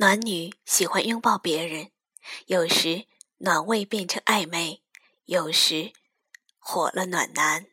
暖女喜欢拥抱别人，有时暖味变成暧昧，有时火了暖男。